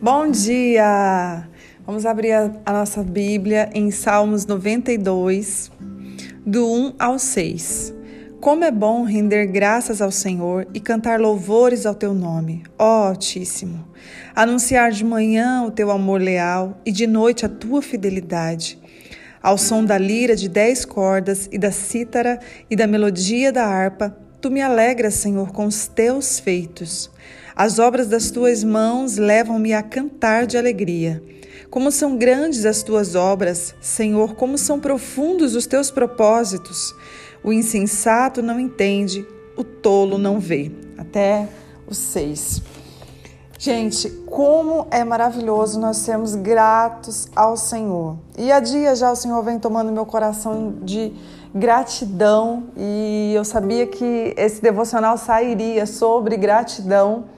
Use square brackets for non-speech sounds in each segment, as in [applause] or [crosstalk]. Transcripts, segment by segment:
Bom dia! Vamos abrir a, a, nossa Bíblia em Salmos 92, do 1 ao 6. Como é bom render graças ao Senhor e cantar louvores ao teu nome, ó Altíssimo. Anunciar de manhã o teu amor leal e de noite a tua fidelidade. Ao som da lira de dez cordas e da cítara e da melodia da harpa, tu me alegras, Senhor, com os teus feitos. As obras das tuas mãos levam-me a cantar de alegria. Como são grandes as tuas obras, Senhor, como são profundos os teus propósitos. O insensato não entende, o tolo não vê. Até os seis. Gente, como é maravilhoso nós sermos gratos ao Senhor. E há dias já o Senhor vem tomando meu coração de gratidão e eu sabia que esse devocional sairia sobre gratidão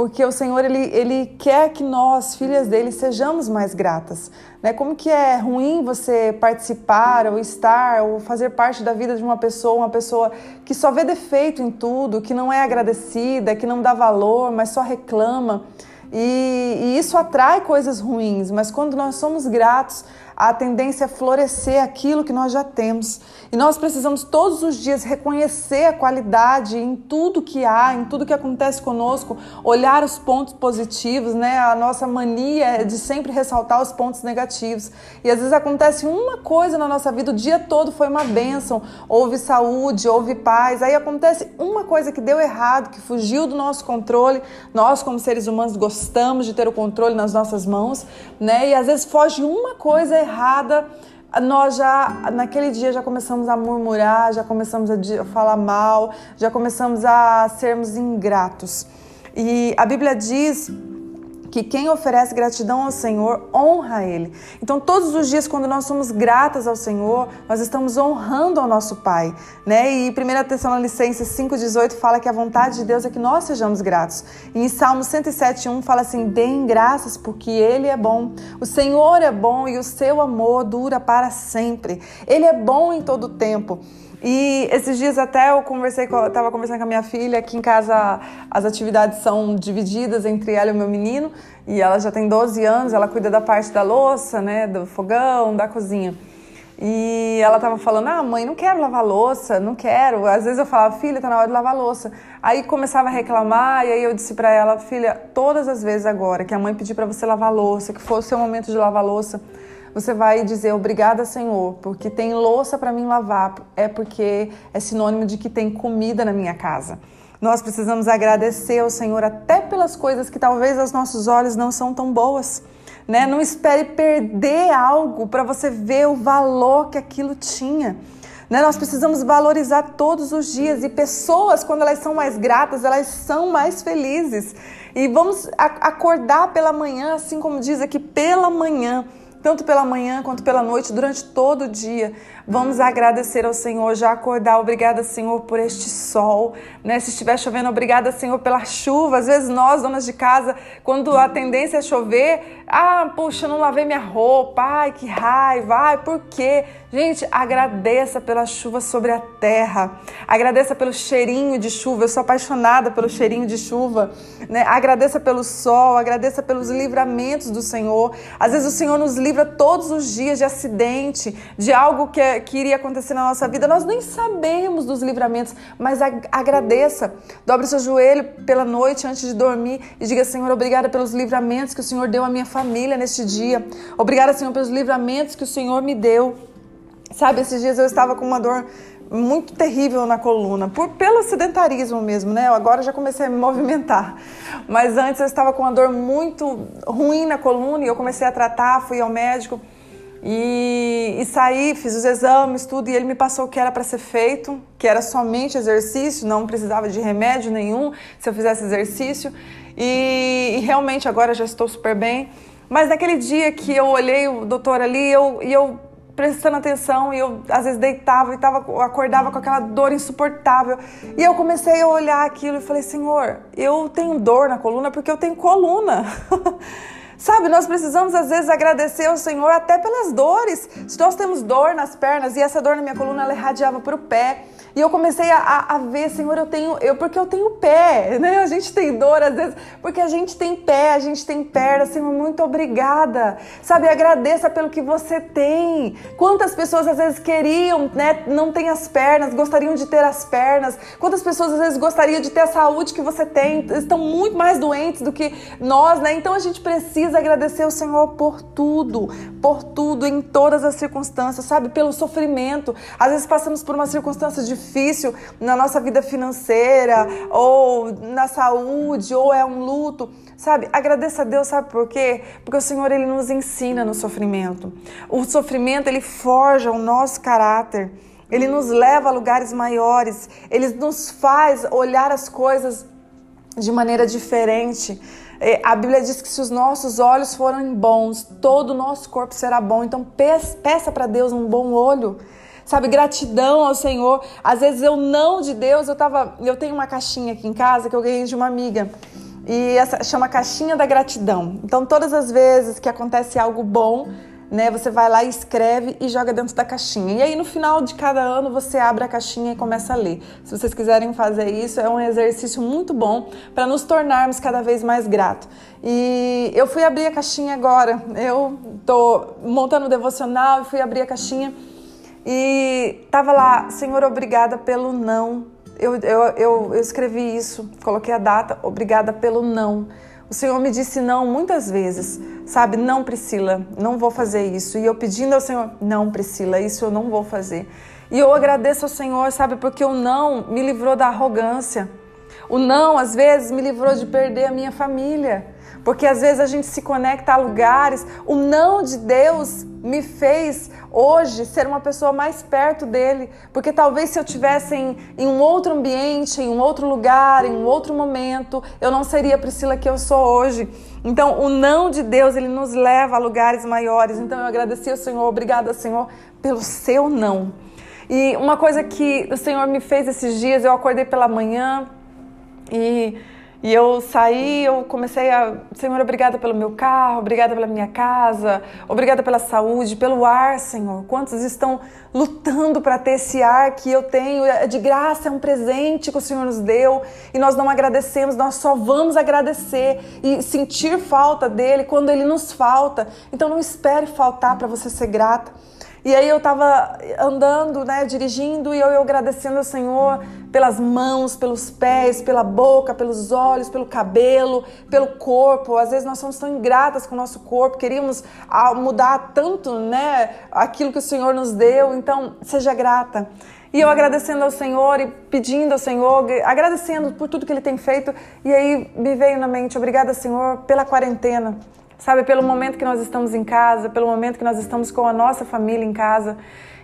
porque o Senhor ele, ele quer que nós, filhas dele, sejamos mais gratas. Né? Como que é ruim você participar ou estar ou fazer parte da vida de uma pessoa, uma pessoa que só vê defeito em tudo, que não é agradecida, que não dá valor, mas só reclama. E, e isso atrai coisas ruins, mas quando nós somos gratos, a tendência é florescer aquilo que nós já temos. E nós precisamos todos os dias reconhecer a qualidade em tudo que há, em tudo que acontece conosco, olhar os pontos positivos, né? A nossa mania é de sempre ressaltar os pontos negativos. E às vezes acontece uma coisa na nossa vida, o dia todo foi uma bênção, houve saúde, houve paz. Aí acontece uma coisa que deu errado, que fugiu do nosso controle. Nós, como seres humanos, gostamos de ter o controle nas nossas mãos, né? E às vezes foge uma coisa errada errada, nós já naquele dia já começamos a murmurar, já começamos a falar mal, já começamos a sermos ingratos. E a Bíblia diz que quem oferece gratidão ao Senhor honra Ele. Então, todos os dias, quando nós somos gratas ao Senhor, nós estamos honrando ao nosso Pai. Né? E 1 Tessalonicenses 5,18 fala que a vontade de Deus é que nós sejamos gratos. E em Salmo 107,1 fala assim: deem graças porque Ele é bom. O Senhor é bom e o seu amor dura para sempre. Ele é bom em todo o tempo. E esses dias até eu conversei, eu tava conversando com a minha filha, aqui em casa as atividades são divididas entre ela e o meu menino, e ela já tem 12 anos, ela cuida da parte da louça, né, do fogão, da cozinha. E ela tava falando: "Ah, mãe, não quero lavar louça, não quero". Às vezes eu falava: "Filha, tá na hora de lavar louça". Aí começava a reclamar e aí eu disse para ela: "Filha, todas as vezes agora que a mãe pedir para você lavar louça, que for o seu momento de lavar louça, você vai dizer obrigada, Senhor, porque tem louça para mim lavar, é porque é sinônimo de que tem comida na minha casa. Nós precisamos agradecer ao Senhor até pelas coisas que talvez aos nossos olhos não são tão boas. Né? Não espere perder algo para você ver o valor que aquilo tinha. Né? Nós precisamos valorizar todos os dias e pessoas, quando elas são mais gratas, elas são mais felizes. E vamos acordar pela manhã, assim como diz aqui, pela manhã tanto pela manhã quanto pela noite, durante todo o dia. Vamos agradecer ao Senhor, já acordar. Obrigada, Senhor, por este sol. Né? Se estiver chovendo, obrigada, Senhor, pela chuva. Às vezes nós, donas de casa, quando a tendência é chover, ah, puxa, não lavei minha roupa. Ai, que raiva. Ai, por quê? Gente, agradeça pela chuva sobre a terra. Agradeça pelo cheirinho de chuva. Eu sou apaixonada pelo cheirinho de chuva. Né? Agradeça pelo sol, agradeça pelos livramentos do Senhor. Às vezes o Senhor nos livra todos os dias de acidente, de algo que, é, que iria acontecer na nossa vida. Nós nem sabemos dos livramentos, mas agradeça. Dobre seu joelho pela noite antes de dormir e diga: Senhor, obrigada pelos livramentos que o Senhor deu à minha família neste dia. Obrigada, Senhor, pelos livramentos que o Senhor me deu. Sabe, esses dias eu estava com uma dor muito terrível na coluna, por pelo sedentarismo mesmo, né? Eu agora já comecei a me movimentar. Mas antes eu estava com uma dor muito ruim na coluna e eu comecei a tratar, fui ao médico e, e saí, fiz os exames, tudo, e ele me passou o que era para ser feito, que era somente exercício, não precisava de remédio nenhum se eu fizesse exercício. E, e realmente agora já estou super bem. Mas naquele dia que eu olhei o doutor ali eu, e eu prestando atenção e eu às vezes deitava e tava, acordava com aquela dor insuportável. E eu comecei a olhar aquilo e falei: Senhor, eu tenho dor na coluna porque eu tenho coluna. [laughs] Sabe, nós precisamos às vezes agradecer ao Senhor até pelas dores. Se nós temos dor nas pernas e essa dor na minha coluna ela irradiava para o pé, E eu comecei a, a, ver, Senhor, eu tenho, eu porque eu tenho pé, [laughs] né? A gente tem dor às vezes, porque a gente tem pé, a gente tem perna, Senhor, muito obrigada. Sabe, agradeça pelo que você tem. Quantas pessoas às vezes queriam, né, não tem as pernas, gostariam de ter as pernas. Quantas pessoas às vezes gostariam de ter a saúde que você tem, estão muito mais doentes do que nós, né? Então a gente precisa agradecer o Senhor por tudo, por tudo em todas as circunstâncias, sabe? Pelo sofrimento. Às vezes passamos por uma circunstância de difícil na nossa vida financeira, ou na saúde, ou é um luto, sabe? Agradeça a Deus, sabe por quê? Porque o Senhor ele nos ensina no sofrimento. O sofrimento ele forja o nosso caráter. Ele nos leva a lugares maiores, ele nos faz olhar as coisas de maneira diferente. É, a Bíblia diz que se os nossos olhos forem bons, todo o nosso corpo será bom. Então peça para Deus um bom olho sabe, gratidão ao Senhor. Às vezes eu não de Deus, eu tava, eu tenho uma caixinha aqui em casa que eu ganhei de uma amiga. E essa chama caixinha da gratidão. Então todas as vezes que acontece algo bom, né, você vai lá escreve e joga dentro da caixinha. E aí no final de cada ano você abre a caixinha e começa a ler. Se vocês quiserem fazer isso, é um exercício muito bom para nos tornarmos cada vez mais gratos. E eu fui abrir a caixinha agora. Eu tô montando o devocional e fui abrir a caixinha e tava lá, Senhor, obrigada pelo não. Eu, eu, eu, eu escrevi isso, coloquei a data, obrigada pelo não. O Senhor me disse não muitas vezes, sabe? Não, Priscila, não vou fazer isso. E eu pedindo ao Senhor, não, Priscila, isso eu não vou fazer. E eu agradeço ao Senhor, sabe? Porque o não me livrou da arrogância. O não, às vezes, me livrou de perder a minha família. Porque às vezes a gente se conecta a lugares. O não de Deus me fez hoje ser uma pessoa mais perto dele, porque talvez se eu tivesse em, em, um outro ambiente, em um outro lugar, em um outro momento, eu não seria a Priscila que eu sou hoje. Então, o não de Deus, ele nos leva a lugares maiores. Então, eu agradeci ao Senhor, obrigada, Senhor, pelo seu não. E uma coisa que o Senhor me fez esses dias, eu acordei pela manhã e e eu saí, eu comecei a, Senhor, obrigada pelo meu carro, obrigada pela minha casa, obrigada pela saúde, pelo ar, Senhor. Quantos estão lutando para ter esse ar que eu tenho? É de graça, é um presente que o Senhor nos deu e nós não agradecemos, nós só vamos agradecer e sentir falta dele quando ele nos falta. Então não espere faltar para você ser grata. E aí eu estava andando, né, dirigindo e eu, eu agradecendo ao Senhor pelas mãos, pelos pés, pela boca, pelos olhos, pelo cabelo, pelo corpo. Às vezes nós somos tão ingratas com o nosso corpo, queríamos ah, mudar tanto, né, aquilo que o Senhor nos deu. Então, seja grata. E eu agradecendo ao Senhor e pedindo ao Senhor, agradecendo por tudo que Ele tem feito. E aí me veio na mente, obrigada, Senhor, pela quarentena sabe? Pelo momento que nós estamos em casa, pelo momento que nós estamos com a nossa família em casa.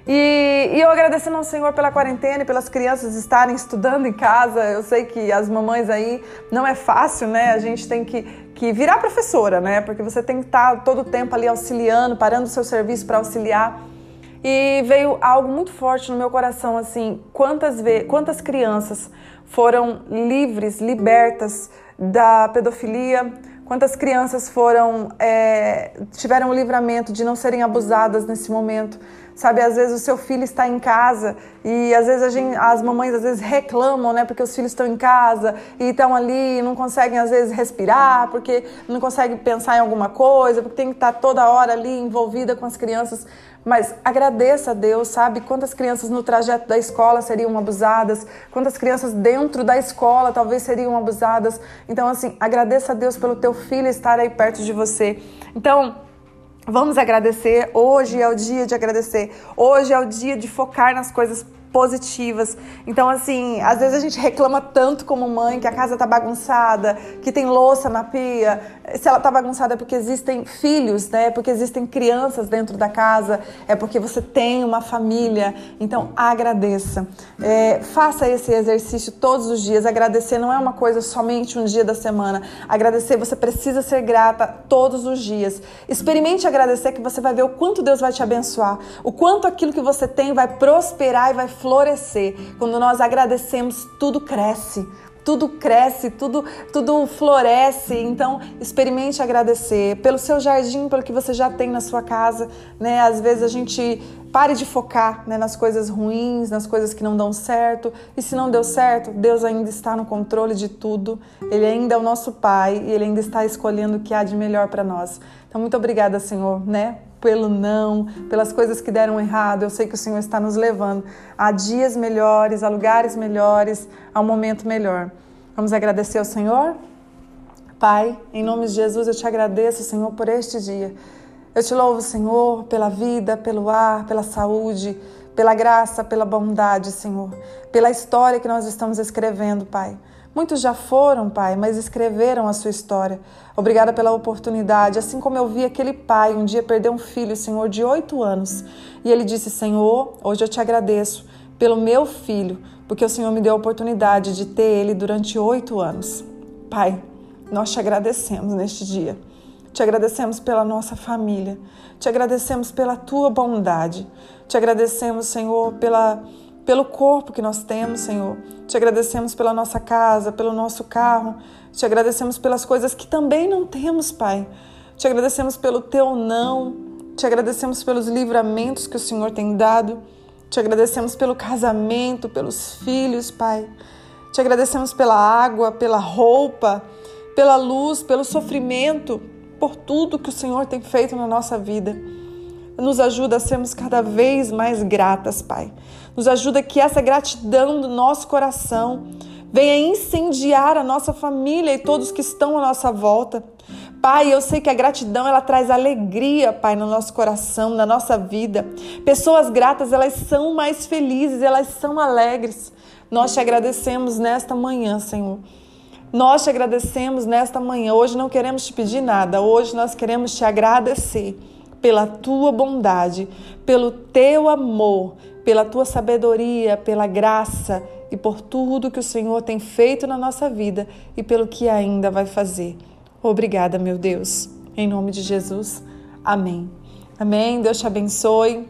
E, e, eu agradecendo ao Senhor pela quarentena e pelas crianças estarem estudando em casa. Eu sei que as mamães aí não é fácil, né? A gente tem que, que virar professora, né? Porque você tem que estar todo o tempo ali auxiliando, parando o seu serviço para auxiliar. E veio algo muito forte no meu coração, assim, quantas, quantas crianças foram livres, libertas da pedofilia, Quantas crianças foram é, tiveram o livramento de não serem abusadas nesse momento? Sabe, às vezes o seu filho está em casa e às vezes gente, as mamães às vezes reclamam, né, porque os filhos estão em casa e estão ali e não conseguem às vezes respirar, porque não conseguem pensar em alguma coisa, porque tem que estar toda hora ali envolvida com as crianças. Mas agradeça a Deus, sabe? Quantas crianças no trajeto da escola seriam abusadas, quantas crianças dentro da escola talvez seriam abusadas. Então, assim, agradeça a Deus pelo teu filho estar aí perto de você. Então, Vamos agradecer. Hoje é o dia de agradecer. Hoje é o dia de focar nas coisas positivas. Então, assim, às vezes a gente reclama tanto como mãe que a casa tá bagunçada, que tem louça na pia. Se ela tá bagunçada é porque existem filhos, né? É porque existem crianças dentro da casa, é porque você tem uma família. Então, agradeça. É, faça esse exercício todos os dias. Agradecer não é uma coisa somente um dia da semana. Agradecer, você precisa ser grata todos os dias. Experimente agradecer que você vai ver o quanto Deus vai te abençoar, o quanto aquilo que você tem vai prosperar e vai florescer. Quando nós agradecemos, tudo cresce. tudo cresce, tudo, tudo floresce. Então, experimente agradecer pelo seu jardim, pelo que você já tem na sua casa. Né? Às vezes a gente pare de focar né, nas coisas ruins, nas coisas que não dão certo. E se não deu certo, Deus ainda está no controle de tudo. Ele ainda é o nosso Pai e Ele ainda está escolhendo o que há de melhor para nós. Então, muito obrigada, Senhor, né? Pelo não, pelas coisas que deram errado. Eu sei que o Senhor está nos levando a dias melhores, a lugares melhores, a um momento melhor. Vamos agradecer ao Senhor? Pai, em nome de Jesus, eu te agradeço, Senhor, por este dia. Eu te louvo, Senhor, pela vida, pelo ar, pela saúde, pela graça, pela bondade, Senhor, pela história que nós estamos escrevendo, Pai. Muitos já foram, Pai, mas escreveram a sua história. Obrigada pela oportunidade. Assim como eu vi aquele pai um dia perder um filho, Senhor, de oito anos. E ele disse: Senhor, hoje eu te agradeço pelo meu filho, porque o Senhor me deu a oportunidade de ter ele durante oito anos. Pai, nós te agradecemos neste dia. Te agradecemos pela nossa família. Te agradecemos pela tua bondade. Te agradecemos, Senhor, pela pelo corpo que nós temos, Senhor. Te agradecemos pela nossa casa, pelo nosso carro. Te agradecemos pelas coisas que também não temos, Pai. Te agradecemos pelo teu não. Te agradecemos pelos livramentos que o Senhor tem dado. Te agradecemos pelo casamento, pelos filhos, Pai. Te agradecemos pela água, pela roupa, pela luz, pelo sofrimento, por tudo que o Senhor tem feito na nossa vida. Nos ajuda a sermos cada vez mais gratas, Pai. Nos ajuda que essa gratidão do nosso coração venha incendiar a nossa família e todos que estão à nossa volta. Pai, eu sei que a gratidão ela traz alegria, Pai, no nosso coração, na nossa vida. Pessoas gratas, elas são mais felizes, elas são alegres. Nós te agradecemos nesta manhã, Senhor. Nós te agradecemos nesta manhã. Hoje não queremos te pedir nada, hoje nós queremos te agradecer pela tua bondade, pelo teu amor, pela tua sabedoria, pela graça e por tudo que o Senhor tem feito na nossa vida e pelo que ainda vai fazer. Obrigada, meu Deus. Em nome de Jesus. Amém. Amém. Deus te abençoe.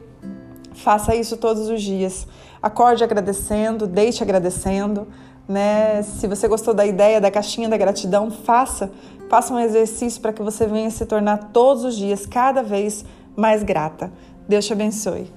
Faça isso todos os dias. Acorde agradecendo, deixe agradecendo. Né? Se você gostou da ideia da caixinha da gratidão, faça. Faça um exercício para que você venha se tornar todos os dias cada vez mais grata. Deus te abençoe.